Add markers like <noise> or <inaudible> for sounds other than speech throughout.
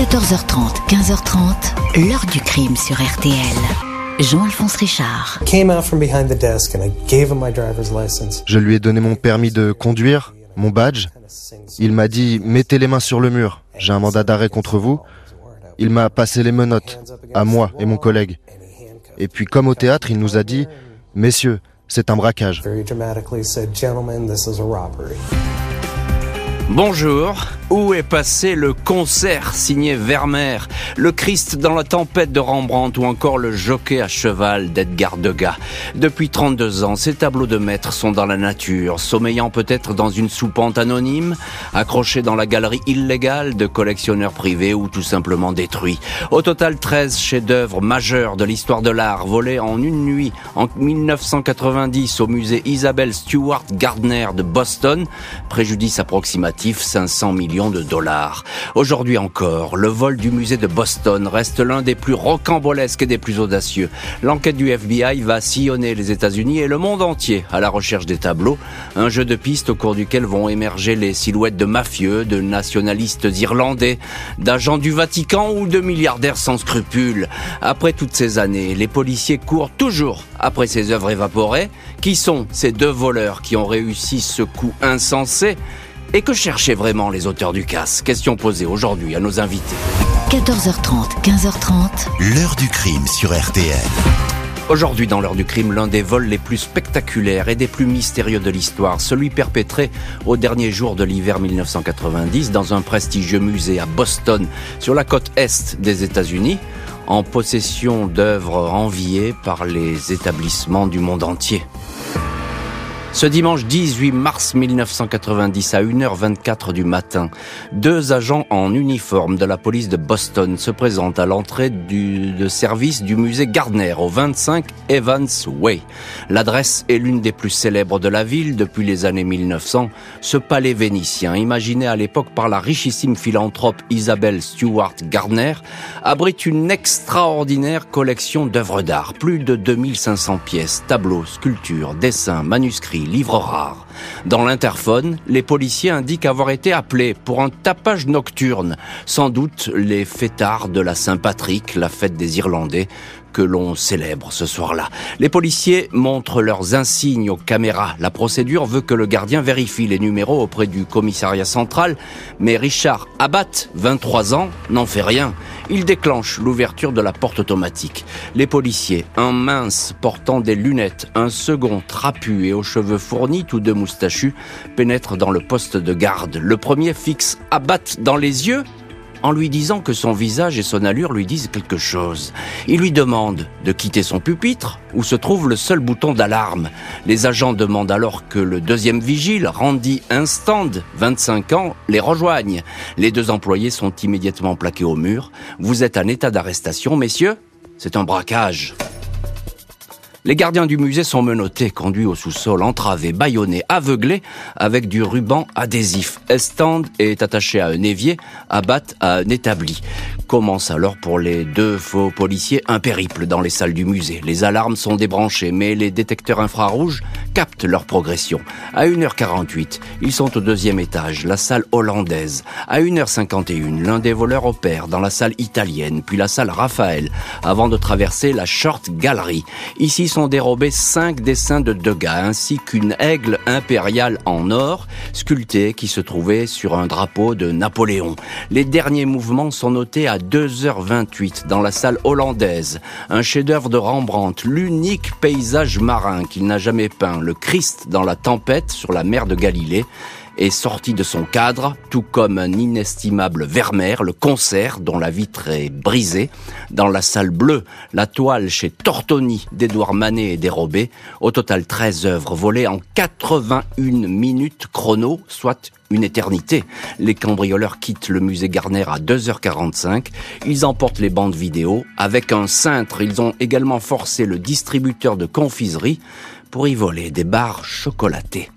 14h30, 15h30, l'heure du crime sur RTL. Jean-Alphonse Richard. Je lui ai donné mon permis de conduire, mon badge. Il m'a dit mettez les mains sur le mur. J'ai un mandat d'arrêt contre vous. Il m'a passé les menottes à moi et mon collègue. Et puis comme au théâtre, il nous a dit messieurs, c'est un braquage. Bonjour, où est passé le concert signé Vermeer, le Christ dans la tempête de Rembrandt ou encore le jockey à cheval d'Edgar Degas? Depuis 32 ans, ces tableaux de maître sont dans la nature, sommeillant peut-être dans une soupente anonyme, accrochés dans la galerie illégale de collectionneurs privés ou tout simplement détruits. Au total, 13 chefs-d'œuvre majeurs de l'histoire de l'art volés en une nuit en 1990 au musée Isabelle Stewart Gardner de Boston, préjudice approximatif 500 millions de dollars. Aujourd'hui encore, le vol du musée de Boston reste l'un des plus rocambolesques et des plus audacieux. L'enquête du FBI va sillonner les États-Unis et le monde entier à la recherche des tableaux, un jeu de pistes au cours duquel vont émerger les silhouettes de mafieux, de nationalistes irlandais, d'agents du Vatican ou de milliardaires sans scrupules. Après toutes ces années, les policiers courent toujours après ces œuvres évaporées. Qui sont ces deux voleurs qui ont réussi ce coup insensé et que cherchaient vraiment les auteurs du casse Question posée aujourd'hui à nos invités. 14h30, 15h30. L'heure du crime sur RTL. Aujourd'hui, dans l'heure du crime, l'un des vols les plus spectaculaires et des plus mystérieux de l'histoire, celui perpétré au dernier jour de l'hiver 1990 dans un prestigieux musée à Boston, sur la côte est des États-Unis, en possession d'œuvres enviées par les établissements du monde entier. Ce dimanche 18 mars 1990 à 1h24 du matin, deux agents en uniforme de la police de Boston se présentent à l'entrée du, de service du musée Gardner au 25 Evans Way. L'adresse est l'une des plus célèbres de la ville depuis les années 1900. Ce palais vénitien, imaginé à l'époque par la richissime philanthrope Isabelle Stewart Gardner, abrite une extraordinaire collection d'œuvres d'art. Plus de 2500 pièces, tableaux, sculptures, dessins, manuscrits, livres rares. Dans l'interphone, les policiers indiquent avoir été appelés pour un tapage nocturne, sans doute les fêtards de la Saint-Patrick, la fête des Irlandais, que l'on célèbre ce soir-là. Les policiers montrent leurs insignes aux caméras. La procédure veut que le gardien vérifie les numéros auprès du commissariat central, mais Richard Abat, 23 ans, n'en fait rien. Il déclenche l'ouverture de la porte automatique. Les policiers, un mince portant des lunettes, un second trapu et aux cheveux fournis, tous deux moustachus, pénètrent dans le poste de garde. Le premier fixe Abat dans les yeux en lui disant que son visage et son allure lui disent quelque chose. Il lui demande de quitter son pupitre où se trouve le seul bouton d'alarme. Les agents demandent alors que le deuxième vigile, Randy Instand, 25 ans, les rejoigne. Les deux employés sont immédiatement plaqués au mur. Vous êtes en état d'arrestation, messieurs C'est un braquage. Les gardiens du musée sont menottés, conduits au sous-sol, entravés, bâillonnés, aveuglés, avec du ruban adhésif. Estand est attaché à un évier, Abat à un établi. Commence alors pour les deux faux policiers un périple dans les salles du musée. Les alarmes sont débranchées, mais les détecteurs infrarouges captent leur progression. À 1h48, ils sont au deuxième étage, la salle hollandaise. À 1h51, l'un des voleurs opère dans la salle italienne, puis la salle Raphaël, avant de traverser la Short Gallery. Ici sont dérobés cinq dessins de Degas, ainsi qu'une aigle impériale en or, sculptée qui se trouvait sur un drapeau de Napoléon. Les derniers mouvements sont notés à 2h28 dans la salle hollandaise. Un chef-d'œuvre de Rembrandt, l'unique paysage marin qu'il n'a jamais peint, le Christ dans la tempête sur la mer de Galilée est sorti de son cadre, tout comme un inestimable Vermeer, le concert dont la vitre est brisée. Dans la salle bleue, la toile chez Tortoni d'Edouard Manet est dérobée. Au total, 13 œuvres volées en 81 minutes chrono, soit une éternité. Les cambrioleurs quittent le musée Garner à 2h45. Ils emportent les bandes vidéo. Avec un cintre, ils ont également forcé le distributeur de confiserie pour y voler des barres chocolatées.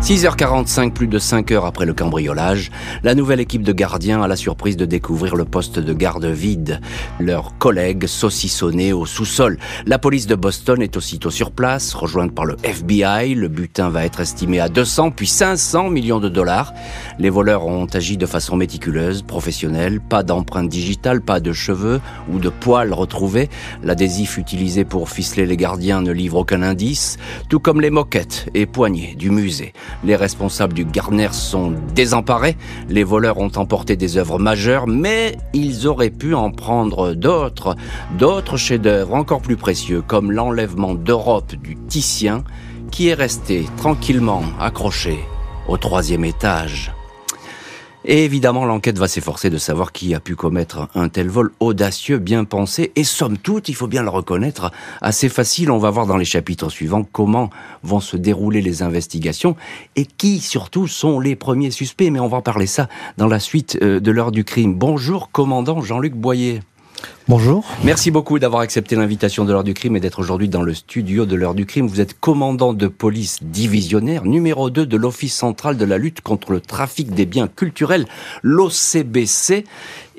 6h45, plus de 5 heures après le cambriolage, la nouvelle équipe de gardiens a la surprise de découvrir le poste de garde vide. Leurs collègues saucissonnés au sous-sol. La police de Boston est aussitôt sur place, rejointe par le FBI. Le butin va être estimé à 200 puis 500 millions de dollars. Les voleurs ont agi de façon méticuleuse, professionnelle. Pas d'empreinte digitale, pas de cheveux ou de poils retrouvés. L'adhésif utilisé pour ficeler les gardiens ne livre aucun indice, tout comme les moquettes et poignées du musée. Les responsables du Garner sont désemparés. Les voleurs ont emporté des œuvres majeures, mais ils auraient pu en prendre d'autres, d'autres chefs-d'œuvre encore plus précieux, comme l'enlèvement d'Europe du Titien, qui est resté tranquillement accroché au troisième étage. Et évidemment, l'enquête va s'efforcer de savoir qui a pu commettre un tel vol audacieux, bien pensé, et somme toute, il faut bien le reconnaître, assez facile. On va voir dans les chapitres suivants comment vont se dérouler les investigations et qui surtout sont les premiers suspects. Mais on va parler ça dans la suite euh, de l'heure du crime. Bonjour, commandant Jean-Luc Boyer. Bonjour. Merci beaucoup d'avoir accepté l'invitation de l'heure du crime et d'être aujourd'hui dans le studio de l'heure du crime. Vous êtes commandant de police divisionnaire, numéro 2 de l'Office central de la lutte contre le trafic des biens culturels, l'OCBC.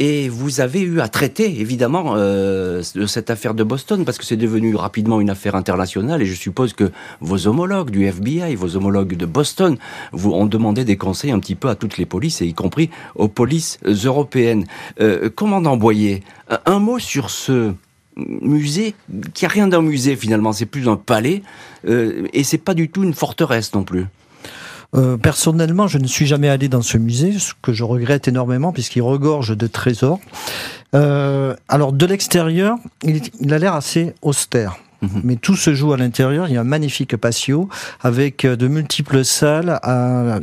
Et vous avez eu à traiter, évidemment, euh, cette affaire de Boston, parce que c'est devenu rapidement une affaire internationale, et je suppose que vos homologues du FBI, vos homologues de Boston, vous ont demandé des conseils un petit peu à toutes les polices, et y compris aux polices européennes. Euh, commandant Boyer, un mot sur ce musée, qui a rien d'un musée finalement, c'est plus un palais, euh, et c'est pas du tout une forteresse non plus. Euh, personnellement, je ne suis jamais allé dans ce musée, ce que je regrette énormément puisqu'il regorge de trésors. Euh, alors de l'extérieur, il, a l'air assez austère. Mhm. Mais tout se joue à l'intérieur. Il y a un magnifique patio avec de multiples salles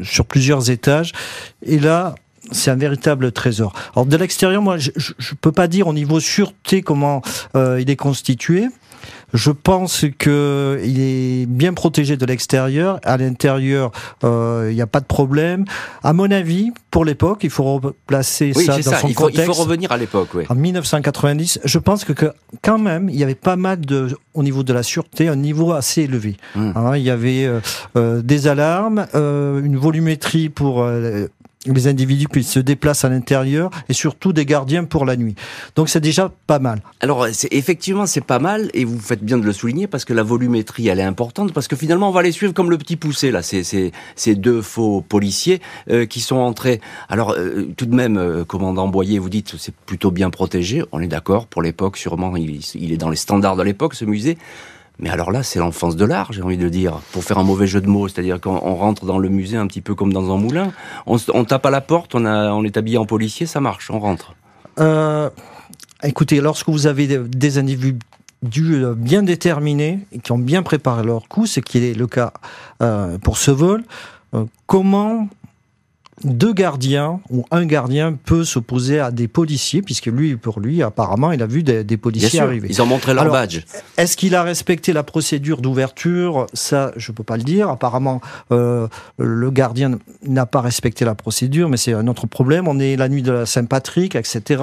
sur plusieurs étages. Et là, c'est un véritable trésor. Alors de l'extérieur, moi, je, ne peux pas dire au niveau sûreté comment euh, il est constitué. Je pense que il est bien protégé de l'extérieur. À l'intérieur, euh, il n'y a pas de problème. À mon avis, pour l'époque, il faut replacer ça dans son il contexte. Il faut revenir à l'époque, oui. En 1990, je pense que, que, quand même, il y avait pas mal de, au niveau de la sûreté, un niveau assez élevé. Hum. Hein, il y avait euh, euh des alarmes, euh, une volumétrie pour euh, les individus qui se déplacent à l'intérieur et surtout des gardiens pour la nuit. Donc c'est déjà pas mal. Alors effectivement c'est pas mal et vous faites bien de le souligner parce que la volumétrie elle est importante parce que finalement on va les suivre comme le petit poussé là, c'est, ces deux faux policiers euh, qui sont entrés. Alors euh, tout de même, euh, commandant Boyer, vous dites c'est plutôt bien protégé, on est d'accord pour l'époque sûrement il, il est dans les standards de l'époque ce musée. Mais alors là, c'est l'enfance de l'art, j'ai envie de dire, pour faire un mauvais jeu de mots. C'est-à-dire qu'on rentre dans le musée un petit peu comme dans un moulin. On, tape à la porte, on, est habillé en policier, ça marche, on rentre. Euh, écoutez, lorsque vous avez des individus euh, bien déterminés et qui ont bien préparé leur coup, ce qui est le cas euh, pour ce vol, comment deux gardiens ou un gardien peut s'opposer à des policiers, puisque lui, pour lui, apparemment, il a vu des, policiers arriver. Ils ont montré leur badge. Est-ce qu'il a respecté la procédure d'ouverture? Ça, je peux pas le dire. Apparemment, euh, le gardien n'a pas respecté la procédure, mais c'est un autre problème. On est la nuit de la Saint-Patrick, etc.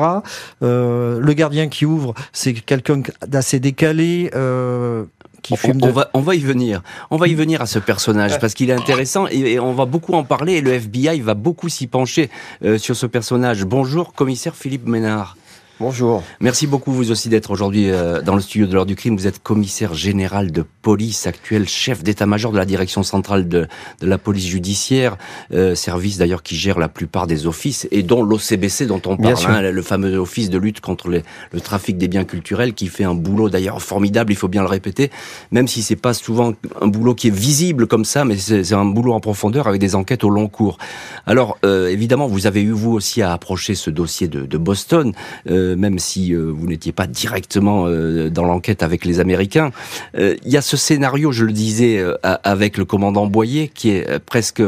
Euh, le gardien qui ouvre, c'est quelqu'un d'assez décalé. Euh, on, va, on va y venir. On va y venir à ce personnage parce qu'il est intéressant et, on va beaucoup en parler et le FBI va beaucoup s'y pencher euh, sur ce personnage. Bonjour, commissaire Philippe Ménard. Bonjour. Merci beaucoup vous aussi d'être aujourd'hui euh, dans le studio de l'heure du crime. Vous êtes commissaire général de police, actuel chef d'état-major de la direction centrale de, de la police judiciaire, euh, service d'ailleurs qui gère la plupart des offices et dont l'OCBC dont on parle, hein, le fameux office de lutte contre le trafic des biens culturels qui fait un boulot d'ailleurs formidable, il faut bien le répéter, même si c'est pas souvent un boulot qui est visible comme ça, mais c'est un boulot en profondeur avec des enquêtes au long cours. Alors euh, évidemment, vous avez eu vous aussi à approcher ce dossier de, de Boston. Euh, même si euh, vous n'étiez pas directement euh, dans l'enquête avec les Américains. Il y a ce scénario, je le disais, avec le commandant Boyer, qui est presque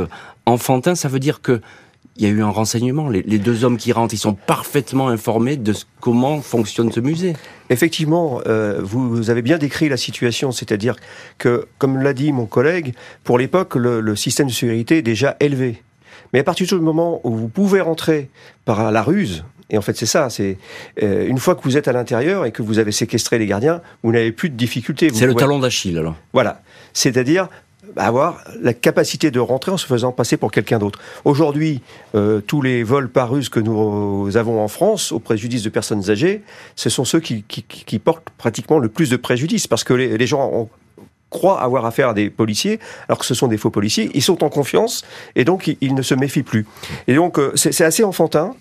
enfantin. Ça veut dire que il y a eu un renseignement. Les, deux hommes qui rentrent, ils sont parfaitement informés de comment fonctionne ce musée. Effectivement, vous, avez bien décrit la situation, c'est-à-dire que, comme l'a dit mon collègue, pour l'époque, le, le, système de sécurité est déjà élevé. Mais à partir du moment où vous pouvez rentrer par la ruse, et en fait, c'est ça. C'est euh, une fois que vous êtes à l'intérieur et que vous avez séquestré les gardiens, vous n'avez plus de difficultés. C'est le talon d'Achille, alors. Voilà. C'est-à-dire, avoir la capacité de rentrer en se faisant passer pour quelqu'un d'autre. Aujourd'hui, euh, tous les vols par ruse que nous avons en France, au préjudice de personnes âgées, ce sont ceux qui, portent pratiquement le plus de préjudice, parce que les, gens croient avoir affaire à des policiers, alors que ce sont des faux policiers. Ils sont en confiance et donc ils, ne se méfient plus. Et donc euh, c'est assez enfantin.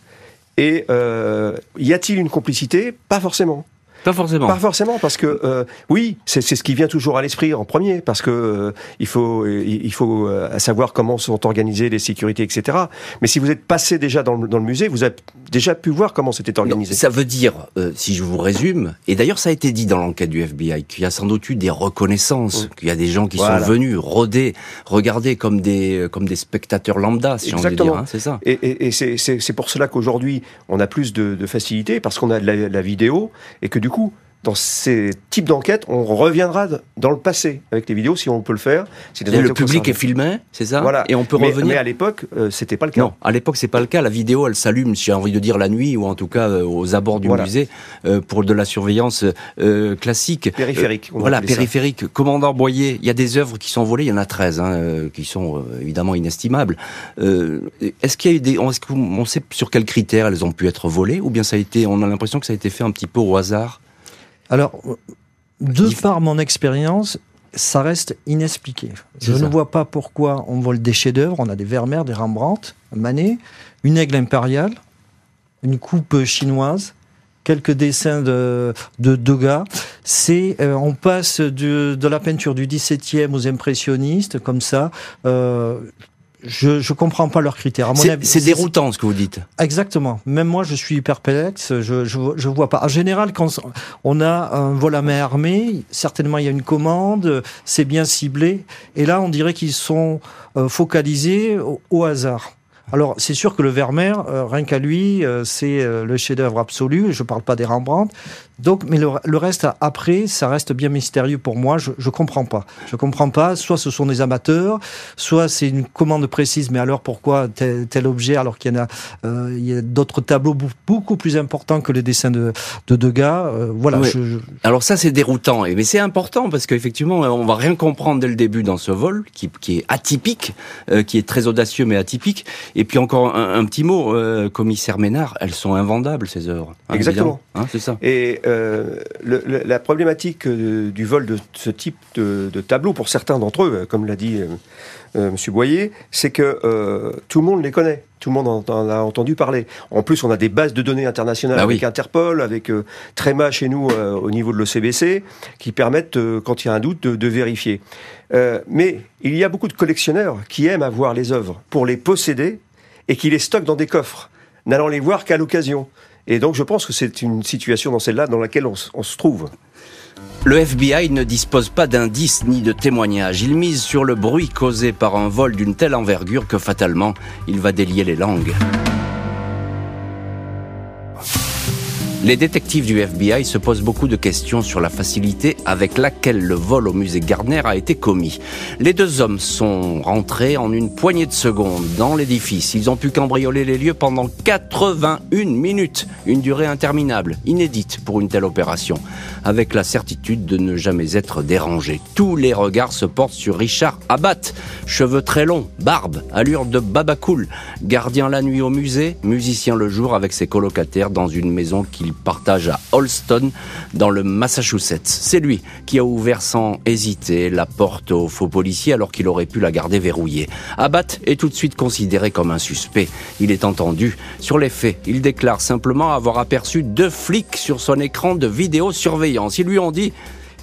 Et euh, y a-t-il une complicité? Pas forcément. Pas forcément. Pas forcément, parce que euh, oui, c'est ce qui vient toujours à l'esprit en premier, parce que euh, il faut il faut euh, savoir comment sont organisées les sécurités, etc. Mais si vous êtes passé déjà dans le, dans le musée, vous avez déjà pu voir comment c'était organisé. ça veut dire, si je vous résume, et d'ailleurs ça a été dit dans l'enquête du FBI, qu'il y a sans doute eu des reconnaissances, qu'il y a des gens qui sont venus rôder, regarder comme des comme des spectateurs lambda, si on veut dire, hein, c'est ça. Et, et, et c'est pour cela qu'aujourd'hui on a plus de, de facilité parce qu'on a de la, la vidéo et que du coup dans ces types d'enquêtes, on reviendra dans le passé avec les vidéos si on peut le faire. le public est filmé, c'est ça Voilà. Et on peut mais, revenir. Mais à l'époque, euh, c'était pas le cas. Non, à l'époque, c'est pas le cas. La vidéo, elle s'allume, j'ai envie de dire la nuit, ou en tout cas euh, aux abords du musée, euh, pour de la surveillance classique. Périphérique. voilà, périphérique. Commandant Boyer, il y a des œuvres qui sont volées, il y en a 13, hein, qui sont évidemment inestimables. est-ce qu'il y a eu des, est-ce qu'on sait sur quels critères elles ont pu être volées, ou bien ça a été, on a l'impression que ça a été fait un petit peu au hasard alors, de par mon expérience, ça reste inexpliqué. Je ne vois pas pourquoi on vole des chefs-d'œuvre. On a des Vermeer, des Rembrandt, Manet, une aigle impériale, une coupe chinoise, quelques dessins de, de Degas. C'est, euh, on passe de, de, la peinture du 17e aux impressionnistes, comme ça. Euh, je ne comprends pas leurs critères. C'est déroutant ce que vous dites. Exactement. Même moi, je suis perplexe. Je, je, je vois pas. En général, quand on a un vol à main armée, certainement il y a une commande, c'est bien ciblé. Et là, on dirait qu'ils sont euh, focalisés au hasard. Alors, c'est sûr que le Vermeer, euh, rien qu'à lui, euh, c'est euh, le chef-d'œuvre absolu. Je ne parle pas des Rembrandt. Donc, mais le, reste après, ça reste bien mystérieux pour moi. Je ne comprends pas. Je comprends pas. Soit ce sont des amateurs, soit c'est une commande précise. Mais alors, pourquoi tel, tel objet alors qu'il y en a, il y a d'autres tableaux beaucoup plus importants que les dessins de, de Degas. voilà. Je, Alors ça, c'est déroutant. Mais c'est important parce qu'effectivement, on va rien comprendre dès le début dans ce vol qui, qui est atypique, qui est très audacieux mais atypique. Et puis encore un, petit mot, euh, commissaire Ménard, elles sont invendables ces œuvres. Hein, Exactement. Hein, c'est ça. Et euh, le, la problématique euh, du vol de ce type de, de tableau, pour certains d'entre eux, comme l'a dit euh, Monsieur Boyer, c'est que tout le monde les connaît. Tout le monde en, a entendu parler. En plus, on a des bases de données internationales bah avec Interpol, avec Tréma chez nous au niveau de l'OCBC, qui permettent, quand il y a un doute, de, de vérifier. mais il y a beaucoup de collectionneurs qui aiment avoir les œuvres pour les posséder et qui les stocke dans des coffres, n'allant les voir qu'à l'occasion. Et donc je pense que c'est une situation dans celle-là dans laquelle on, se trouve. Le FBI ne dispose pas d'indices ni de témoignages. Il mise sur le bruit causé par un vol d'une telle envergure que fatalement, il va délier les langues. Les détectives du FBI se posent beaucoup de questions sur la facilité avec laquelle le vol au musée Gardner a été commis. Les deux hommes sont rentrés en une poignée de secondes dans l'édifice. Ils ont pu cambrioler les lieux pendant 81 minutes, une durée interminable, inédite pour une telle opération, avec la certitude de ne jamais être dérangés. Tous les regards se portent sur Richard Abat, cheveux très longs, barbe, allure de babacool, gardien la nuit au musée, musicien le jour avec ses colocataires dans une maison qu'il partage à Holston, dans le Massachusetts. C'est lui qui a ouvert sans hésiter la porte aux faux policiers alors qu'il aurait pu la garder verrouillée. Abbott est tout de suite considéré comme un suspect. Il est entendu. Sur les faits, il déclare simplement avoir aperçu deux flics sur son écran de vidéosurveillance. Ils lui ont dit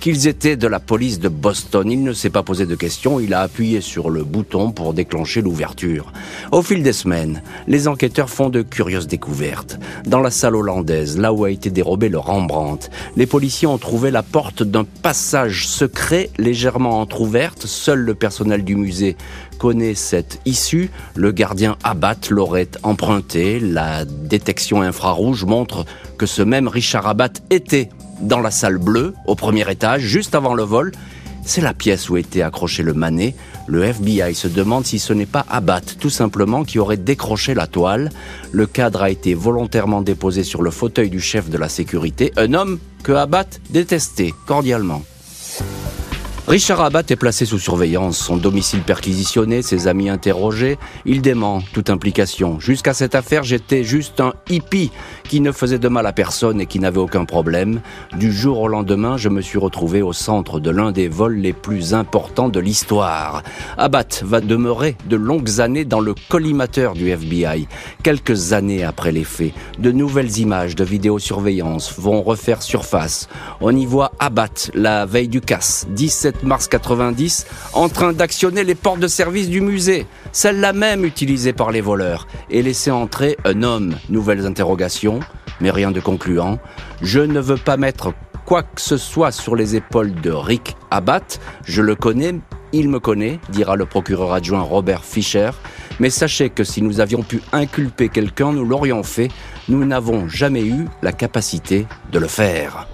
qu'ils étaient de la police de Boston. Il ne s'est pas posé de questions, il a appuyé sur le bouton pour déclencher l'ouverture. Au fil des semaines, les enquêteurs font de curieuses découvertes. Dans la salle hollandaise, là où a été dérobé le Rembrandt, les policiers ont trouvé la porte d'un passage secret légèrement entr'ouverte. Seul le personnel du musée connaît cette issue. Le gardien Abat l'aurait emprunté. La détection infrarouge montre que ce même Richard Abat était dans la salle bleue, au premier étage, juste avant le vol. C'est la pièce où était accroché le manet. Le FBI se demande si ce n'est pas Abat, tout simplement, qui aurait décroché la toile. Le cadre a été volontairement déposé sur le fauteuil du chef de la sécurité, un homme que Abat détestait cordialement. Richard Abbat est placé sous surveillance, son domicile perquisitionné, ses amis interrogés. Il dément toute implication. Jusqu'à cette affaire, j'étais juste un hippie qui ne faisait de mal à personne et qui n'avait aucun problème. Du jour au lendemain, je me suis retrouvé au centre de l'un des vols les plus importants de l'histoire. Abbat va demeurer de longues années dans le collimateur du FBI. Quelques années après les faits, de nouvelles images de vidéosurveillance vont refaire surface. On y voit Abbat la veille du casse, 17 mars 90 en train d'actionner les portes de service du musée, celle-là même utilisée par les voleurs, et laisser entrer un homme. Nouvelles interrogations, mais rien de concluant. Je ne veux pas mettre quoi que ce soit sur les épaules de Rick Abat. Je le connais, il me connaît, dira le procureur adjoint Robert Fischer. Mais sachez que si nous avions pu inculper quelqu'un, nous l'aurions fait. Nous n'avons jamais eu la capacité de le faire.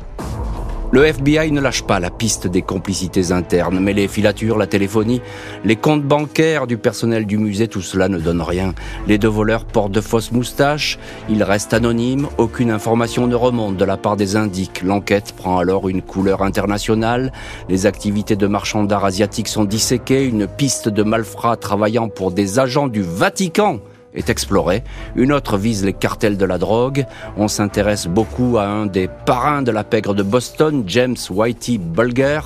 Le FBI ne lâche pas la piste des complicités internes, mais les filatures, la téléphonie, les comptes bancaires du personnel du musée, tout cela ne donne rien. Les deux voleurs portent de fausses moustaches, ils restent anonymes, aucune information ne remonte de la part des indiques. L'enquête prend alors une couleur internationale, les activités de marchands d'art asiatiques sont disséquées, une piste de malfrats travaillant pour des agents du Vatican est explorée. Une autre vise les cartels de la drogue. On s'intéresse beaucoup à un des parrains de la pègre de Boston, James Whitey Bulger.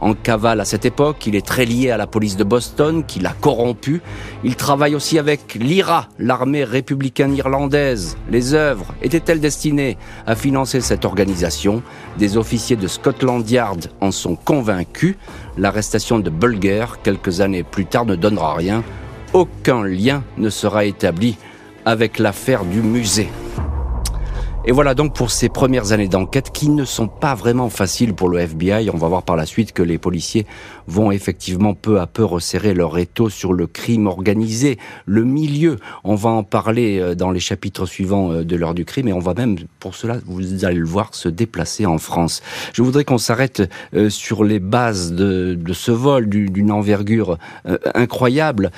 En cavale à cette époque, il est très lié à la police de Boston, qui l'a corrompu. Il travaille aussi avec l'IRA, l'armée républicaine irlandaise. Les œuvres étaient-elles destinées à financer cette organisation? Des officiers de Scotland Yard en sont convaincus. L'arrestation de Bulger, quelques années plus tard, ne donnera rien aucun lien ne sera établi avec l'affaire du musée. Et voilà donc pour ces premières années d'enquête qui ne sont pas vraiment faciles pour le FBI. On va voir par la suite que les policiers vont effectivement peu à peu resserrer leur étau sur le crime organisé, le milieu. On va en parler euh, dans les chapitres suivants euh, de l'heure du crime et on va même, pour cela, vous allez le voir, se déplacer en France. Je voudrais qu'on s'arrête euh, sur les bases de, ce vol d'une envergure incroyable.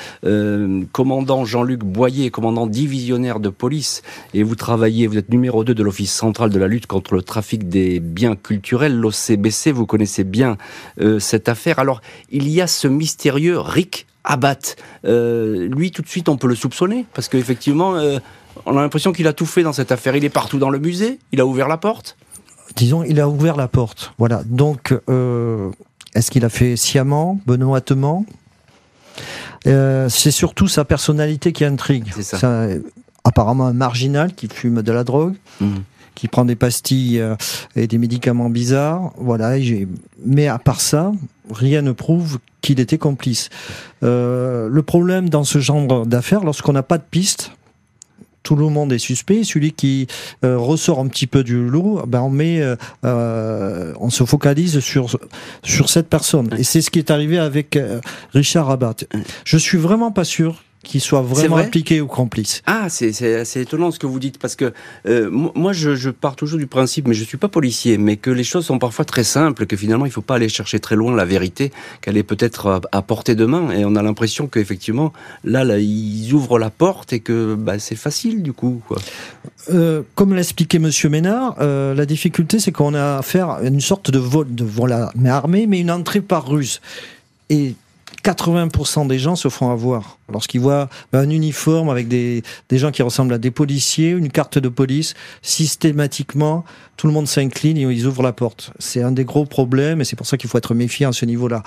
commandant Jean-Luc Boyer, commandant divisionnaire de police, et vous travaillez, vous êtes numéro 2 de l'Office central de la lutte contre le trafic des biens culturels, l'OCBC. Vous connaissez bien cette affaire. Alors, il y a ce mystérieux Rick Abat. Euh, lui, tout de suite, on peut le soupçonner parce qu'effectivement, euh, on a l'impression qu'il a tout fait dans cette affaire. Il est partout dans le musée. Il a ouvert la porte. Disons, il a ouvert la porte. Voilà. Donc, est-ce qu'il a fait sciemment, benoîtement? C'est surtout sa personnalité qui intrigue. C'est ça apparemment un marginal qui fume de la drogue, mmh. Qui prend des pastilles euh, et des médicaments bizarres. Voilà. Mais à part ça, rien ne prouve qu'il était complice. Euh, le problème dans ce genre d'affaires, lorsqu'on n'a pas de piste, tout le monde est suspect. Celui qui euh, ressort un petit peu du lot, ben on met, on se focalise sur sur cette personne. Et c'est ce qui est arrivé avec Richard Rabat. Je suis vraiment pas sûr qui soit vraiment impliqué ou complice. Ah, c'est assez étonnant ce que vous dites, parce que euh, moi, je, je, pars toujours du principe, mais je suis pas policier, mais que les choses sont parfois très simples, que finalement, il faut pas aller chercher très loin la vérité, qu'elle est peut-être à, portée de main, et on a l'impression qu'effectivement, là, là, ils ouvrent la porte et que bah, c'est facile, du coup. Quoi. Euh, comme l'expliquait Monsieur Ménard, euh, la difficulté, c'est qu'on a affaire à une sorte de vol, de voilà, mais armé, mais une entrée par ruse. Et 80% des gens se font avoir lorsqu'ils voient un uniforme avec des, des gens qui ressemblent à des policiers, une carte de police, systématiquement, tout le monde s'incline et ils ouvrent la porte. C'est un des gros problèmes et c'est pour ça qu'il faut être méfiant à ce niveau-là.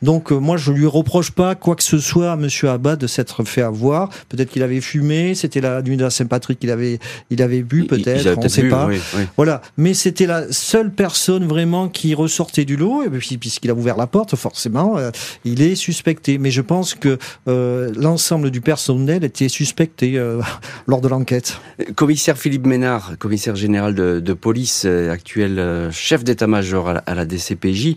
Donc euh, moi, je lui reproche pas quoi que ce soit à Monsieur Abad de s'être fait avoir. Peut-être qu'il avait fumé, c'était la nuit de la Saint-Patrick qu'il avait, il avait bu peut-être, on ne sait pas. Voilà, mais c'était la seule personne vraiment qui ressortait du lot et puis puisqu'il a ouvert la porte, forcément, euh, il est suspecté. Mais je pense que euh, l'ensemble du personnel était suspecté euh, <laughs> lors de l'enquête. Commissaire Philippe Ménard, commissaire général de, police, euh, actuel euh, chef d'état-major à, la DCPJ,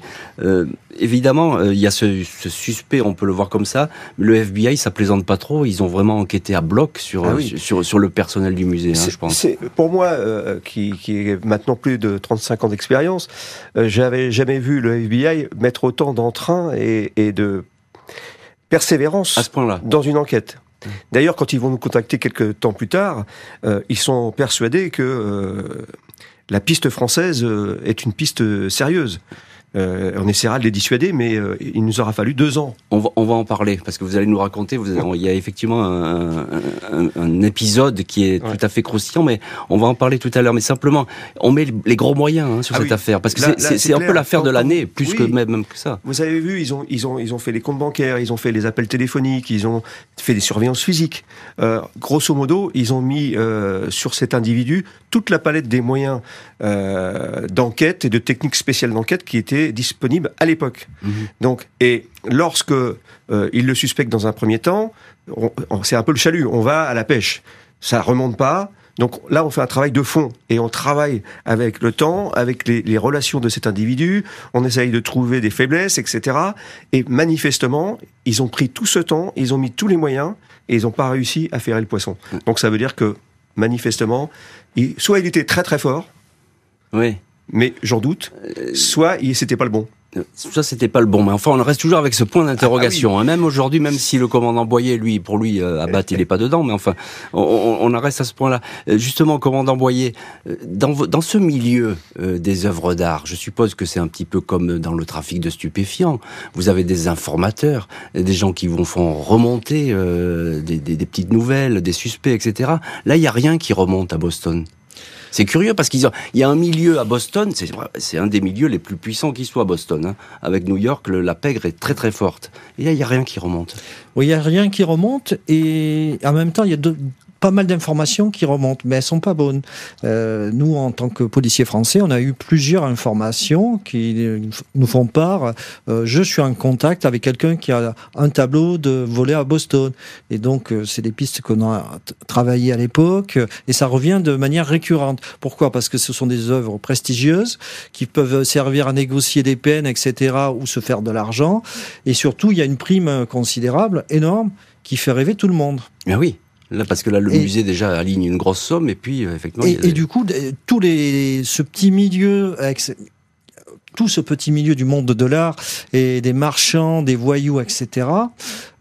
évidemment, il y a ce, suspect, on peut le voir comme ça, mais le FBI, ça plaisante pas trop, ils ont vraiment enquêté à bloc sur, ah sur, sur, le personnel du musée, hein, je pense. Pour moi, qui, qui est maintenant plus de 35 ans d'expérience, j'avais jamais vu le FBI mettre autant d'entrain et, et de persévérance à ce point-là dans une enquête. D'ailleurs, quand ils vont nous contacter quelques temps plus tard, euh, ils sont persuadés que euh, la piste française euh, est une piste sérieuse. Euh, on essaiera de les dissuader, mais euh, il nous aura fallu deux ans. On va, on va en parler parce que vous allez nous raconter. Vous, il y a effectivement un, un, un épisode qui est tout à fait croustillant, mais on va en parler tout à l'heure. Mais simplement, on met les gros moyens hein, sur ah cette affaire parce que c'est un peu l'affaire de l'année, plus que même, même, que ça. Vous avez vu, ils ont, ils ont, ils ont fait les comptes bancaires, ils ont fait les appels téléphoniques, ils ont fait des surveillances physiques. Euh, grosso modo, ils ont mis sur cet individu toute la palette des moyens d'enquête et de techniques spéciales d'enquête qui étaient disponible à l'époque. Mhm. Donc, et lorsque euh, il le suspecte dans un premier temps, c'est un peu le chalut. On va à la pêche. Ça remonte pas. Donc là, on fait un travail de fond et on travaille avec le temps, avec les, relations de cet individu. On essaye de trouver des faiblesses, etc. Et manifestement, ils ont pris tout ce temps, ils ont mis tous les moyens et ils n'ont pas réussi à faire le poisson. Donc ça veut dire que manifestement, soit il était très très fort. Oui mais j'en doute. Soit c'était pas le bon. Ça, c'était pas le bon. Mais enfin, on reste toujours avec ce point d'interrogation. Ah, hein. Même aujourd'hui, même si le commandant Boyer, lui, pour lui, euh, Abat, il est pas dedans. Mais enfin, on, on reste à ce point-là. Euh, justement, commandant Boyer, euh, dans, dans ce milieu des œuvres d'art, je suppose que c'est un petit peu comme dans le trafic de stupéfiants. Vous avez des informateurs, des gens qui vous font remonter des, des, des petites nouvelles, des suspects, etc. Là, il y a rien qui remonte à Boston. C'est curieux parce qu'il y a un milieu à Boston, c'est un des milieux les plus puissants qui soit Boston. Hein. Avec New York, la pègre est très très forte. Et là, il n'y a rien qui remonte. Oui, il n'y a rien qui remonte et en même temps, il y a deux, pas mal d'informations qui remontent, mais elles sont pas bonnes. Euh, nous, en tant que policiers français, on a eu plusieurs informations qui nous font part. Euh, je suis en contact avec quelqu'un qui a un tableau de volé à Boston, et donc euh, c'est des pistes qu'on a travaillées à l'époque, et ça revient de manière récurrente. Pourquoi? Parce que ce sont des œuvres prestigieuses qui peuvent servir à négocier des peines, etc., ou se faire de l'argent, et surtout il y a une prime considérable, énorme, qui fait rêver tout le monde. Ah oui. Là, parce que là, le musée déjà aligne une grosse somme, et puis euh, effectivement. Et, du coup, tous les, ce petit milieu, avec, tout ce petit milieu du monde de l'art et des marchands, des voyous, etc.,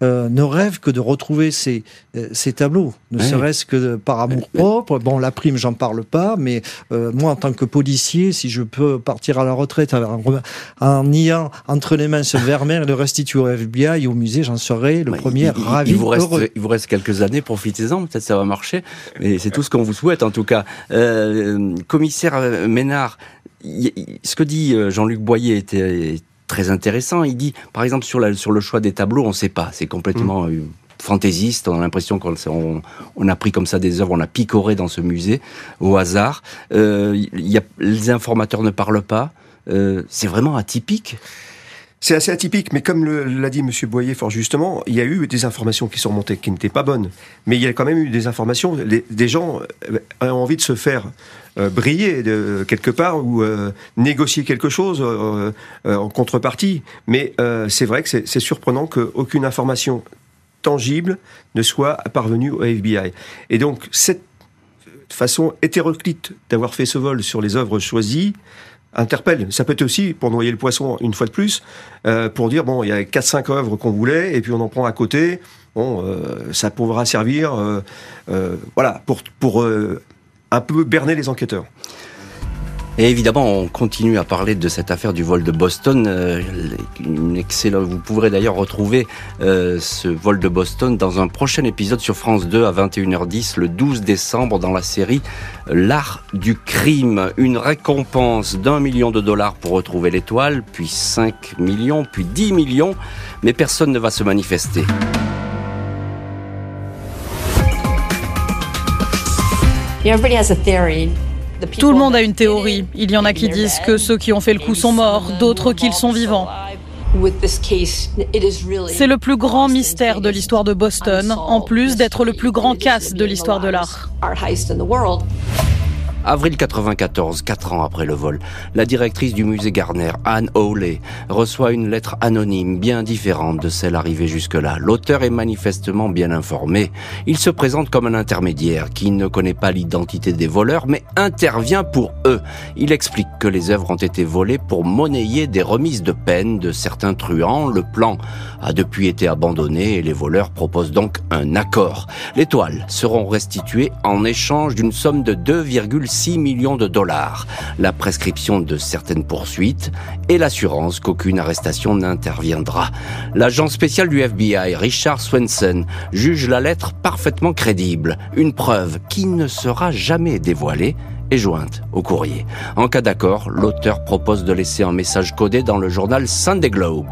euh, ne rêve que de retrouver ces, euh, ces tableaux, ne serait-ce que par amour propre. Bon, la prime, j'en parle pas, mais euh, moi, en tant que policier, si je peux partir à la retraite en, en ayant entre les mains ce <laughs> Vermeer et le restituer au FBI et au musée, j'en serais le premier ravi. Il vous, reste, il vous reste quelques années, profitez-en, peut-être ça va marcher, mais c'est tout ce qu'on vous souhaite en tout cas. commissaire Ménard, ce que dit Jean-Luc Boyer était très intéressant. Il dit, par exemple, sur, la, sur le choix des tableaux, on ne sait pas. C'est complètement mm. euh, fantaisiste. On a l'impression qu'on on, a pris comme ça des œuvres, on a picoré dans ce musée au hasard. Euh, y a, les informateurs ne parlent pas. Euh, c'est vraiment atypique. C'est assez atypique, mais comme l'a dit Monsieur Boyer fort justement, il y a eu des informations qui sont montées qui n'étaient pas bonnes, mais il y a quand même eu des informations. des gens euh, ont envie de se faire euh, briller de, quelque part ou euh, négocier quelque chose en contrepartie. Mais c'est vrai que c'est surprenant qu'aucune information tangible ne soit parvenue au FBI. Et donc cette façon hétéroclite d'avoir fait ce vol sur les œuvres choisies interpelle. Ça peut être aussi pour noyer le poisson une fois de plus, euh, pour dire bon, il y a 4-5 œuvres qu'on voulait et puis on en prend à côté. Bon, euh, ça pourra servir, euh, voilà, pour pour un peu berner les enquêteurs. Et évidemment, on continue à parler de cette affaire du vol de Boston. Euh, vous pourrez d'ailleurs retrouver euh, ce vol de Boston dans un prochain épisode sur France 2 à 21h10 le 12 décembre dans la série L'art du crime. Une récompense d'un million de dollars pour retrouver l'étoile, puis 5 millions, puis 10 millions, mais personne ne va se manifester. Tout le monde a une théorie. Il y en a qui disent que ceux qui ont fait le coup sont morts, d'autres qu'ils sont vivants. C'est le plus grand mystère de l'histoire de Boston, en plus d'être le plus grand casse de l'histoire de l'art. Avril 94, quatre ans après le vol, la directrice du musée Garner, Anne Hawley, reçoit une lettre anonyme bien différente de celle arrivée jusque-là. L'auteur est manifestement bien informé. Il se présente comme un intermédiaire qui ne connaît pas l'identité des voleurs, mais intervient pour eux. Il explique que les œuvres ont été volées pour monnayer des remises de peine de certains truands. Le plan a depuis été abandonné et les voleurs proposent donc un accord. Les toiles seront restituées en échange d'une somme de 2,5 1,6 million de dollars, la prescription de certaines poursuites et l'assurance qu'aucune arrestation n'interviendra. L'agent spécial du FBI, Richard Swenson, juge la lettre parfaitement crédible, une preuve qui ne sera jamais dévoilée est jointe au courrier. En cas d'accord, l'auteur propose de laisser un message codé dans le journal Sunday Globe.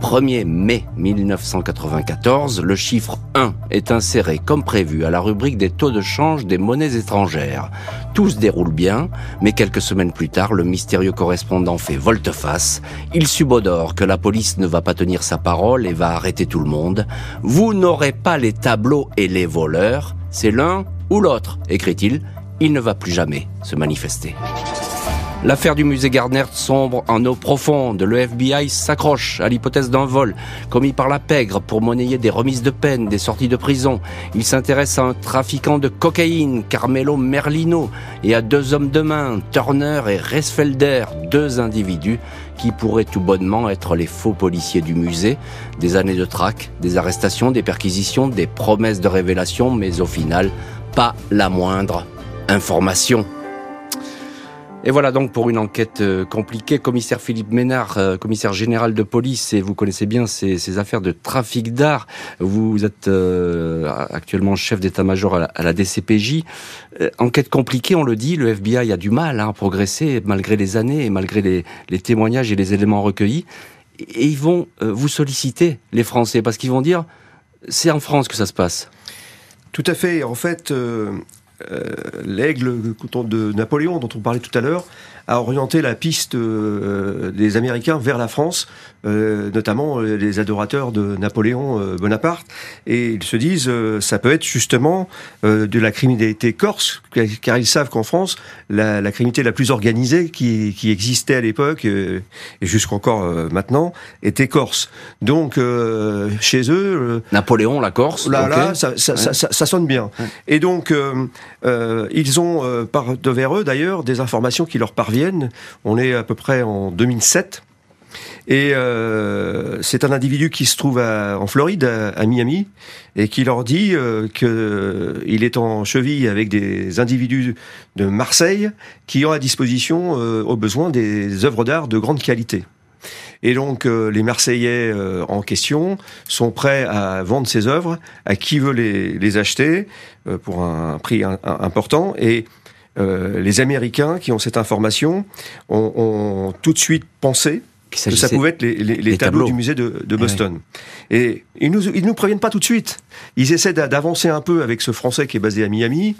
1er mai 1994, le chiffre 1 est inséré comme prévu à la rubrique des taux de change des monnaies étrangères. Tout se déroule bien, mais quelques semaines plus tard, le mystérieux correspondant fait volte-face. Il subodore que la police ne va pas tenir sa parole et va arrêter tout le monde. Vous n'aurez pas les tableaux et les voleurs, c'est l'un ou l'autre, écrit-il il ne va plus jamais se manifester. L'affaire du musée Gardner sombre en eau profonde. Le FBI s'accroche à l'hypothèse d'un vol commis par la pègre pour monnayer des remises de peine, des sorties de prison. Il s'intéresse à un trafiquant de cocaïne, Carmelo Merlino, et à deux hommes de main, Turner et Resfelder, deux individus qui pourraient tout bonnement être les faux policiers du musée. Des années de traque, des arrestations, des perquisitions, des promesses de révélation, mais au final, pas la moindre information. Et voilà donc pour une enquête euh, compliquée. Commissaire Philippe Ménard, euh, commissaire général de police, et vous connaissez bien ces, affaires de trafic d'art. Vous êtes euh, actuellement chef d'état-major à, la DCPJ. enquête compliquée, on le dit, le FBI a du mal hein, à progresser malgré les années et malgré les, témoignages et les éléments recueillis. Et ils vont vous solliciter, les Français, parce qu'ils vont dire, c'est en France que ça se passe. Tout à fait. En fait, euh, l'aigle de Napoléon dont on parlait tout à l'heure a orienté la piste euh, des Américains vers la France, euh, notamment les adorateurs de Napoléon Bonaparte, et ils se disent ça peut être justement de la criminalité corse, car ils savent qu'en France la, criminalité la plus organisée qui, existait à l'époque et jusqu'encore maintenant était corse. Donc chez eux, Napoléon la Corse, là, là ça, ça, sonne bien. Et donc euh, ils ont euh, par devers eux d'ailleurs des informations qui leur parviennent. On est à peu près en 2007. Et euh, c'est un individu qui se trouve en Floride, à, Miami, et qui leur dit qu'il est en cheville avec des individus de Marseille qui ont à disposition, au besoin, des œuvres d'art de grande qualité. Et donc les Marseillais en question sont prêts à vendre ces œuvres à qui veut les, acheter euh, pour un prix important. Et euh, les Américains qui ont cette information ont, tout de suite pensé que ça pouvait être les, tableaux, du musée de, eh Boston. Et ils nous, ils nous préviennent pas tout de suite. Ils essaient d'avancer un peu avec ce Français qui est basé à Miami.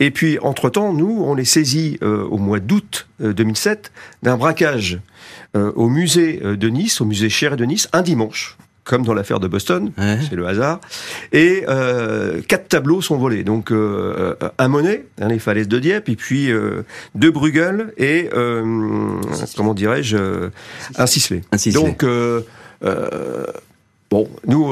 Et puis, entre-temps, nous, on les saisit euh, au mois d'août 2007 d'un braquage au musée de Nice, au musée Cher de Nice, un dimanche comme dans l'affaire de Boston, c'est le hasard. Et euh, quatre tableaux sont volés. Donc euh, un Monet, hein, les falaises de Dieppe, et puis euh, deux Bruegel et comment dirais-je un Sisley. Donc Bon, nous,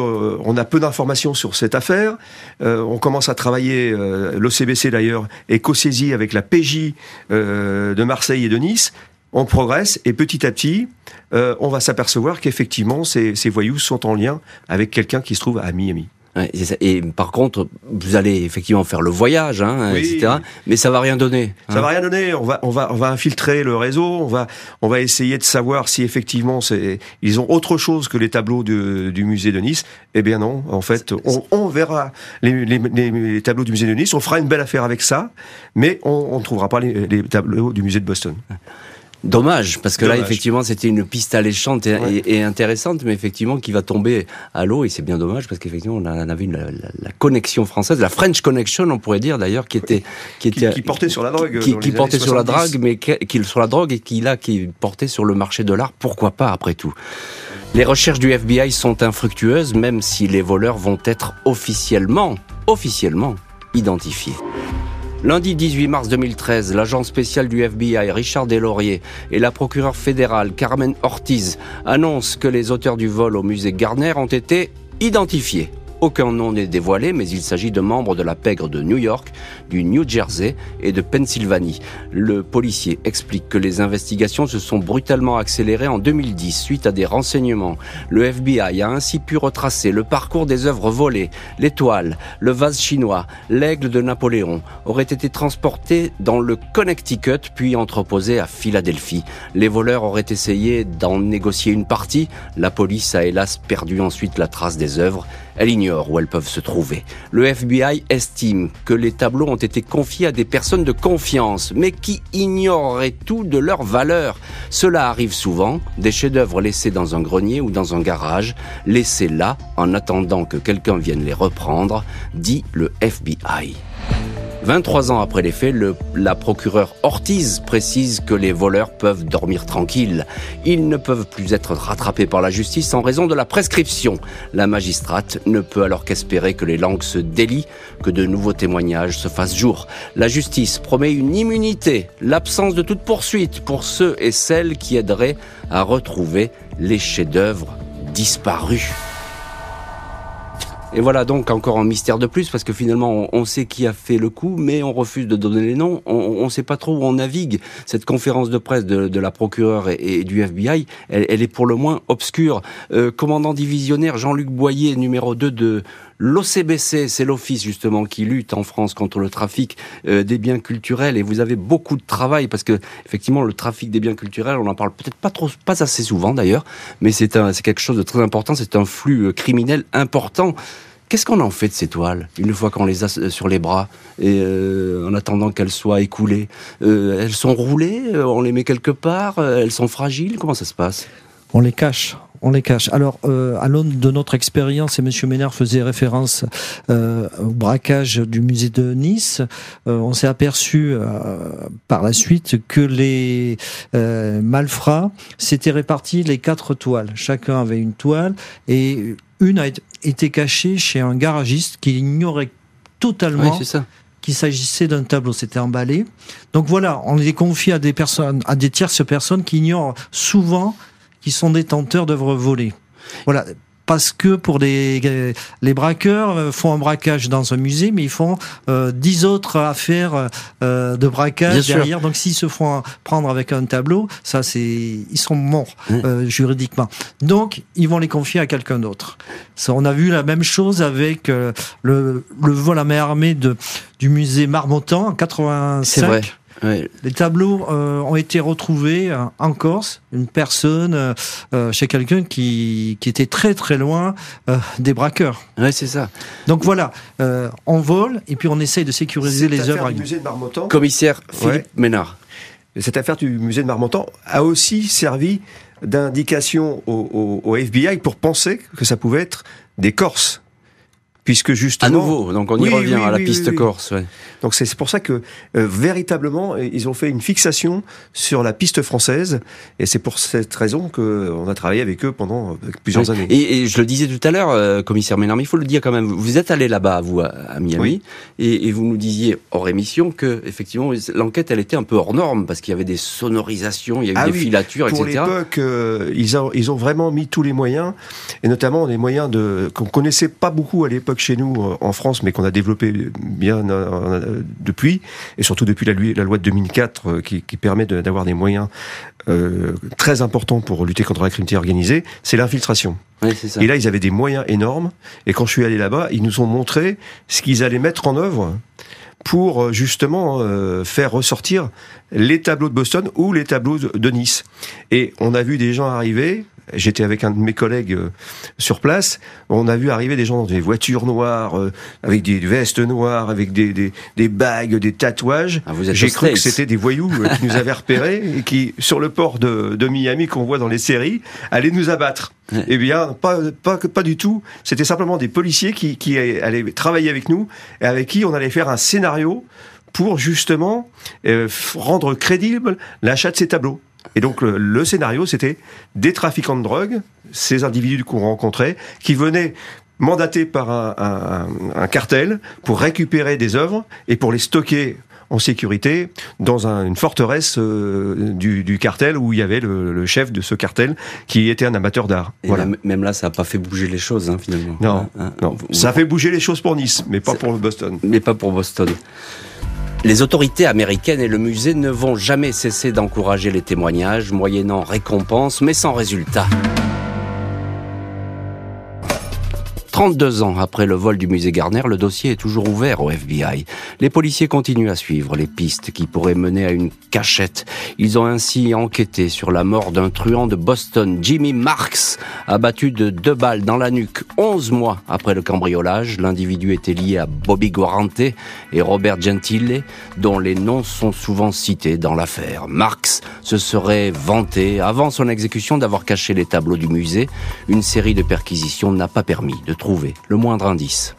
on a peu d'informations sur cette affaire. on commence à travailler, l'OCBC d'ailleurs est co-saisi avec la PJ de Marseille et de Nice on progresse et petit à petit, euh, on va s'apercevoir qu'effectivement, ces, voyous sont en lien avec quelqu'un qui se trouve à Miami. et par contre, vous allez effectivement faire le voyage, hein, etc. Mais ça va rien donner. Ça hein. va rien donner. On va, on va, on va infiltrer le réseau. On va, on va essayer de savoir si effectivement ils ont autre chose que les tableaux du musée de Nice. Eh bien non. En fait, on, verra les, tableaux du musée de Nice. On fera une belle affaire avec ça, mais on ne trouvera pas les tableaux du musée de Boston. Dommage, parce que là, effectivement, c'était une piste alléchante et, intéressante, mais effectivement, qui va tomber à l'eau, et c'est bien dommage, parce qu'effectivement, on avait une, la, connexion française, la French Connection, on pourrait dire d'ailleurs, qui était... Qui, était, qui, portait sur la drogue. Qui, portait sur la drogue, mais qui, sur la drogue, et qui, là, qui portait sur le marché de l'art, pourquoi pas, après tout? Les recherches du FBI sont infructueuses, même si les voleurs vont être officiellement, officiellement identifiés. Lundi 18 mars 2013, l'agent spécial du FBI Richard Deslauriers et la procureure fédérale Carmen Ortiz annoncent que les auteurs du vol au musée Garner ont été identifiés. Aucun nom n'est dévoilé, mais il s'agit de membres de la pègre de New York, du New Jersey et de Pennsylvanie. Le policier explique que les investigations se sont brutalement accélérées en 2010 suite à des renseignements. Le FBI a ainsi pu retracer le parcours des œuvres volées. L'étoile, le vase chinois, l'aigle de Napoléon auraient été transportés dans le Connecticut puis entreposés à Philadelphie. Les voleurs auraient essayé d'en négocier une partie. La police a hélas perdu ensuite la trace des œuvres. Elle ignore où elles peuvent se trouver. Le FBI estime que les tableaux ont été confiés à des personnes de confiance, mais qui ignoreraient tout de leur valeur. Cela arrive souvent, des chefs-d'œuvre laissés dans un grenier ou dans un garage, laissés là en attendant que quelqu'un vienne les reprendre, dit le FBI. 23 ans après les faits, le, la procureure Ortiz précise que les voleurs peuvent dormir tranquilles. Ils ne peuvent plus être rattrapés par la justice en raison de la prescription. La magistrate ne peut alors qu'espérer que les langues se délient, que de nouveaux témoignages se fassent jour. La justice promet une immunité, l'absence de toute poursuite pour ceux et celles qui aideraient à retrouver les chefs-d'œuvre disparus. Et voilà donc encore un mystère de plus parce que finalement on, sait qui a fait le coup, mais on refuse de donner les noms. On ne sait pas trop où on navigue. Cette conférence de presse de, la procureure et, du FBI, elle, est pour le moins obscure. Euh, commandant divisionnaire Jean-Luc Boyer, numéro 2 de L'OCBC, c'est l'office justement qui lutte en France contre le trafic euh, des biens culturels. Et vous avez beaucoup de travail parce que effectivement le trafic des biens culturels, on en parle peut-être pas trop, pas assez souvent d'ailleurs, mais c'est quelque chose de très important. C'est un flux euh, criminel important. Qu'est-ce qu'on en fait de ces toiles une fois qu'on les a euh, sur les bras et en attendant qu'elles soient écoulées? Elles sont roulées On les met quelque part Elles sont fragiles? Comment ça se passe? On les cache on les cache. Alors, euh, à l'aune de notre expérience, et Monsieur Ménard faisait référence euh, au braquage du musée de Nice, euh, on s'est aperçu par la suite que les malfrats s'étaient répartis les quatre toiles. Chacun avait une toile et une a été cachée chez un garagiste qui ignorait totalement qu'il s'agissait d'un tableau. C'était emballé. Donc voilà, on les confie à des personnes, à des tierces personnes qui ignorent souvent qui sont détenteurs d'œuvres volées. Voilà, parce que pour les, les braqueurs euh, font un braquage dans un musée, mais ils font euh, dix autres affaires euh, de braquage derrière. Donc s'ils se font prendre avec un tableau, ça c'est ils sont morts juridiquement. Donc ils vont les confier à quelqu'un d'autre. On a vu la même chose avec le, le vol à main armée de, du musée Marmottan en 85. Les tableaux euh, ont été retrouvés euh, en Corse, une personne euh, chez quelqu'un qui, qui était très très loin des braqueurs. Ouais, c'est ça. Donc voilà, on vole et puis on essaye de sécuriser les œuvres. Du musée de Marmottan. Commissaire Philippe Ménard. Cette affaire du musée de Marmottan a aussi servi d'indication au, au FBI pour penser que ça pouvait être des Corses puisque justement à nouveau donc on y revient à la piste corse ouais. donc c'est pour ça que euh, véritablement ils ont fait une fixation sur la piste française et c'est pour cette raison que on a travaillé avec eux pendant euh, plusieurs années. Et, et, je le disais tout à l'heure euh, commissaire Ménard il faut le dire quand même vous êtes allé là-bas vous à, Miami et, et, vous nous disiez hors émission que effectivement l'enquête elle était un peu hors norme parce qu'il y avait des sonorisations il y a eu ah des filatures pour etc l'époque ils, ont, ils ont vraiment mis tous les moyens et notamment des moyens de qu'on connaissait pas beaucoup à l'époque chez nous euh, en France, mais qu'on a développé bien euh, euh, depuis, et surtout depuis la, loi de 2004 qui, permet d'avoir des moyens très importants pour lutter contre la criminalité organisée, c'est l'infiltration. et là, ils avaient des moyens énormes. Et quand je suis allé là-bas, ils nous ont montré ce qu'ils allaient mettre en œuvre pour justement faire ressortir les tableaux de Boston ou les tableaux de Nice. Et on a vu des gens arriver J'étais avec un de mes collègues euh, sur place. On a vu arriver des gens dans des voitures noires, euh, avec des vestes noires, avec des, des, des bagues, des tatouages. Ah, J'ai cru que c'était des voyous euh, qui nous avaient repérés <laughs> et qui, sur le port de, de Miami qu'on voit dans les séries, allaient nous abattre. Eh bien, pas, pas, pas du tout. C'était simplement des policiers qui, qui allaient travailler avec nous et avec qui on allait faire un scénario pour justement rendre crédible l'achat de ces tableaux. Et donc le, scénario, c'était des trafiquants de drogue, ces individus qu'on rencontrait, qui venaient mandatés par un, un, cartel pour récupérer des œuvres et pour les stocker en sécurité dans une forteresse du, cartel où il y avait le, chef de ce cartel qui était un amateur d'art. Voilà. Même là, ça n'a pas fait bouger les choses hein, finalement. Non, hein, hein. non. ça a fait bouger les choses pour Nice, mais pas pour Boston. Mais pas pour Boston. Les autorités américaines et le musée ne vont jamais cesser d'encourager les témoignages, moyennant récompense, mais sans résultat. 32 ans après le vol du musée Garner, le dossier est toujours ouvert au FBI. Les policiers continuent à suivre les pistes qui pourraient mener à une cachette. Ils ont ainsi enquêté sur la mort d'un truand de Boston, Jimmy Marks, abattu de deux balles dans la nuque 11 mois après le cambriolage. L'individu était lié à Bobby Guarante et Robert Gentile, dont les noms sont souvent cités dans l'affaire. Marks se serait vanté, avant son exécution, d'avoir caché les tableaux du musée. Une série de perquisitions n'a pas permis de trouver le moindre indice.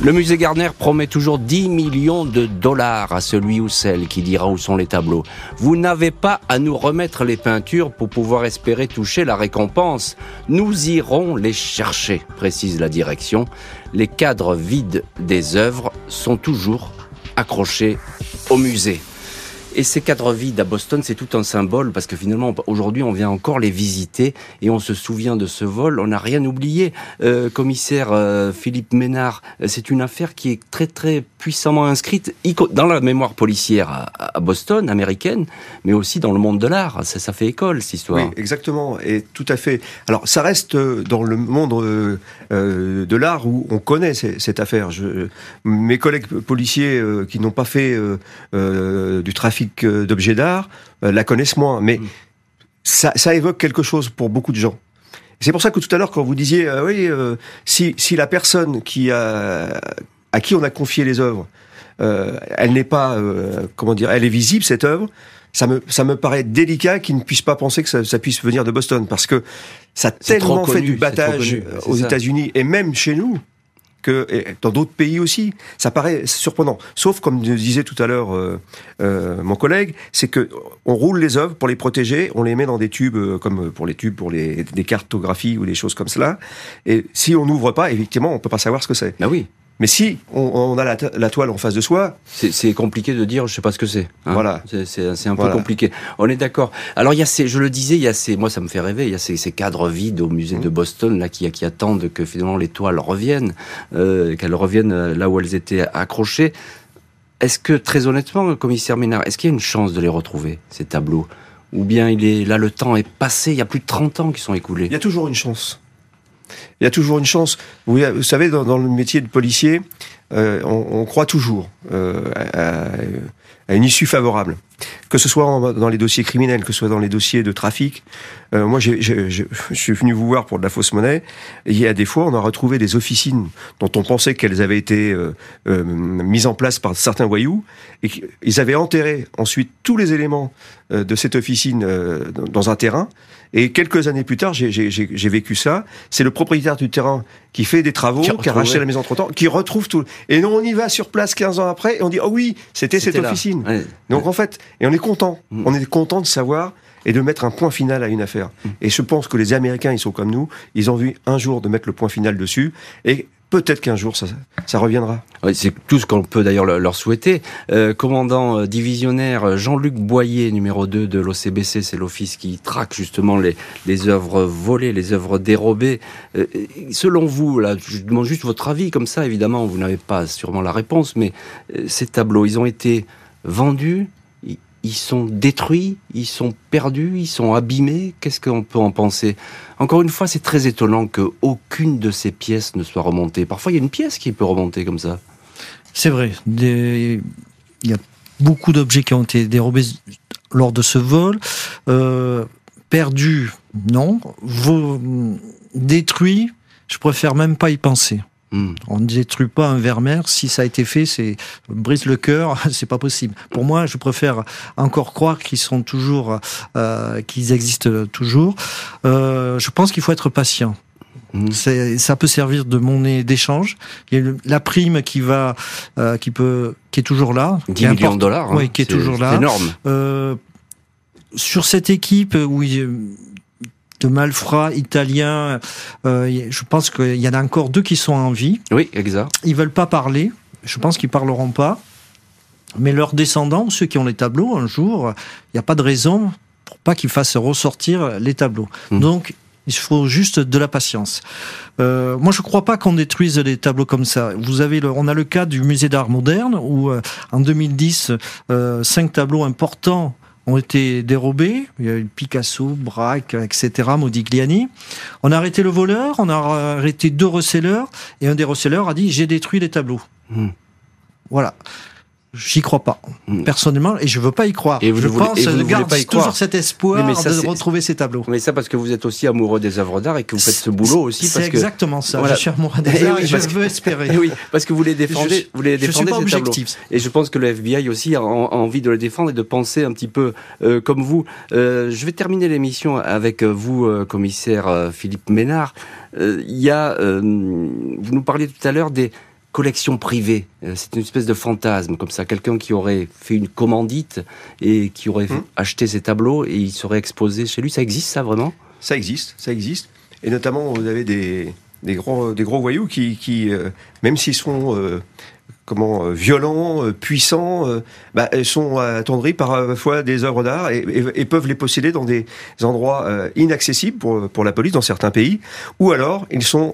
Le musée Garner promet toujours 10 millions de dollars à celui ou celle qui dira où sont les tableaux. Vous n'avez pas à nous remettre les peintures pour pouvoir espérer toucher la récompense. Nous irons les chercher, précise la direction. Les cadres vides des œuvres sont toujours accrochés au musée. Et ces cadres vides à Boston, c'est tout un symbole parce que finalement, aujourd'hui, on vient encore les visiter et on se souvient de ce vol. On n'a rien oublié. Euh, commissaire euh, Philippe Ménard, euh, c'est une affaire qui est très très puissamment inscrite dans la mémoire policière à, Boston, américaine, mais aussi dans le monde de l'art. Ça, fait école, cette histoire. Exactement. Et tout à fait. Alors, ça reste dans le monde de l'art où on connaît cette affaire. Mes collègues policiers qui n'ont pas fait du trafic d'objets d'art euh, la connaissent moins. Mais ça, évoque quelque chose pour beaucoup de gens. C'est pour ça que tout à l'heure, quand vous disiez, euh, oui, euh, si, la personne qui a, à qui on a confié les œuvres, elle n'est pas, comment dire, elle est visible cette œuvre, ça me, ça me paraît délicat qu'il ne puisse pas penser que ça, puisse venir de Boston, parce que ça a tellement fait du battage aux États-Unis et même chez nous que dans d'autres pays aussi. Ça paraît surprenant. Sauf, comme disait tout à l'heure euh, euh, mon collègue, c'est que on roule les œuvres pour les protéger, on les met dans des tubes, euh, comme pour les tubes, pour les, des cartographies ou des choses comme cela. Et si on n'ouvre pas, effectivement, on peut pas savoir ce que c'est. Bah oui. Mais si on, a la, toile en face de soi, c'est compliqué de dire, je sais pas ce que c'est. Hein. Voilà, c'est un peu compliqué. On est d'accord. Alors il y a ces, je le disais, il y a ces, moi ça me fait rêver, il y a ces, cadres vides au musée de mmh. Boston là qui, qui attendent que finalement les toiles reviennent, euh, qu'elles reviennent euh, là où elles étaient accrochées. Est-ce que très honnêtement, commissaire Ménard, est-ce qu'il y a une chance de les retrouver ces tableaux, ou bien il est là le temps est passé, il y a plus de 30 ans qui sont écoulés? Il y a toujours une chance il y a toujours une chance. Vous, savez, dans, le métier de policier, euh, on, croit toujours euh, à, une issue favorable. Que ce soit dans les dossiers criminels, que ce soit dans les dossiers de trafic. Euh, moi, je suis venu vous voir pour de la fausse monnaie. Et il y a des fois, on a retrouvé des officines dont on pensait qu'elles avaient été mises en place par certains voyous. Et ils avaient enterré ensuite tous les éléments de cette officine dans un terrain. Et quelques années plus tard, j'ai vécu ça. C'est le propriétaire du terrain qui fait des travaux, qui, a racheté la maison entre temps, qui retrouve tout. Et nous, on y va sur place 15 ans après et on dit, oh oui, c'était cette officine. Donc en fait, et on est content. Mm. On est content de savoir et de mettre un point final à une affaire. Mm. Et je pense que les Américains, ils sont comme nous. Ils ont vu un jour de mettre le point final dessus. Et Peut-être qu'un jour ça, ça reviendra. c'est tout ce qu'on peut d'ailleurs leur souhaiter. Euh, commandant euh, divisionnaire Jean-Luc Boyer, numéro 2 de l'OCBC, c'est l'office qui traque justement les, les œuvres volées, les œuvres dérobées. Euh, selon vous, là, je demande juste votre avis, comme ça évidemment, vous n'avez pas sûrement la réponse, mais ces tableaux, ils ont été vendus, ils sont détruits, ils sont perdus, ils sont abîmés. Qu'est-ce qu'on peut en penser? Encore une fois, c'est très étonnant qu'aucune de ces pièces ne soit remontée. Parfois, il y a une pièce qui peut remonter comme ça. C'est vrai. Il y a beaucoup d'objets qui ont été dérobés lors de ce vol. Euh, perdus, non. détruits, je préfère même pas y penser. Hmm. On ne détruit pas un vermeer. Si ça a été fait, c'est brise le cœur. <laughs> c'est pas possible. Pour moi, je préfère encore croire qu'ils sont toujours, euh, qu'ils existent toujours. Euh, je pense qu'il faut être patient. Hmm. Ça peut servir de monnaie d'échange. Il y a la prime qui va, euh, qui peut, qui est toujours là. 10 millions de dollars. Oui, qui est, toujours là. Énorme. Sur cette équipe où de malfrats italiens. Euh, je pense qu'il y en a encore deux qui sont en vie. Oui, exact. Ils veulent pas parler. Je pense qu'ils parleront pas. Mais leurs descendants, ceux qui ont les tableaux, un jour, il n'y a pas de raison pour pas qu'ils fassent ressortir les tableaux. Mmh. Donc, il faut juste de la patience. Euh, moi, je ne crois pas qu'on détruise les tableaux comme ça. Vous avez, le, on a le cas du musée d'art moderne où, euh, en 2010, euh, cinq tableaux importants ont été dérobés. Il y a eu Picasso, Braque, etc., Modigliani. On a arrêté le voleur, on a arrêté deux receleurs, et un des receleurs a dit j'ai détruit les tableaux. Mmh. Voilà. J'y crois pas, hmm. personnellement, et je veux pas y croire. Et vous, je pense, je garde toujours cet espoir de retrouver ces tableaux. Mais ça parce que vous êtes aussi amoureux des œuvres d'art et que vous faites ce boulot aussi. C'est exactement ça. Je suis amoureux des œuvres et, je veux espérer. <laughs> oui, parce que vous les défendez, vous les défendez ces tableaux. Et je pense que le FBI aussi a, envie de les défendre et de penser un petit peu euh, comme vous. Euh, je vais terminer l'émission avec vous, euh, commissaire Philippe Ménard. Il y a, vous nous parliez tout à l'heure des collection privée. Euh, c'est une espèce de fantasme, comme ça. Quelqu'un qui aurait fait une commandite et qui aurait hmm. acheté ses tableaux et il serait exposé chez lui. Ça existe, ça, vraiment? Ça existe, ça existe. Et notamment, vous avez des, des, gros, des gros voyous qui, qui euh, même s'ils sont euh, comment violents, puissants, bah, sont attendris parfois des œuvres d'art et, et, peuvent les posséder dans des endroits inaccessibles pour, pour la police dans certains pays, ou alors ils sont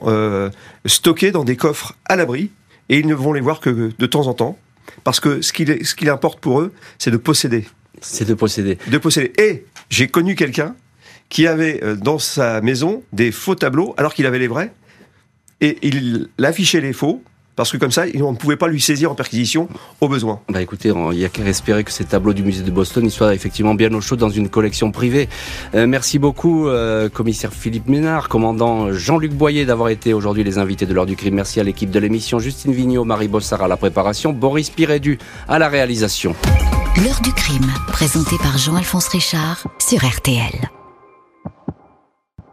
stockés dans des coffres à l'abri et ils ne vont les voir que de temps en temps, parce que ce qu'il ce qu'il importe pour eux, c'est de posséder. C'est de posséder. De posséder. Et j'ai connu quelqu'un qui avait euh, dans sa maison des faux tableaux alors qu'il avait les vrais, et il affichait les faux parce que comme ça, on ne pouvait pas lui saisir en perquisition au besoin. Bah écoutez, il n'y a qu'à espérer que ces tableaux du musée de Boston soient effectivement bien au chaud dans une collection privée. Euh, merci beaucoup, euh, commissaire Philippe Ménard, commandant Jean-Luc Boyer d'avoir été aujourd'hui les invités de l'heure du crime. Merci à l'équipe de l'émission, Justine Vignot, Marie Bossard à la préparation, Boris Pirédu à la réalisation. L'heure du crime, présenté par Jean-Alphonse Richard sur RTL.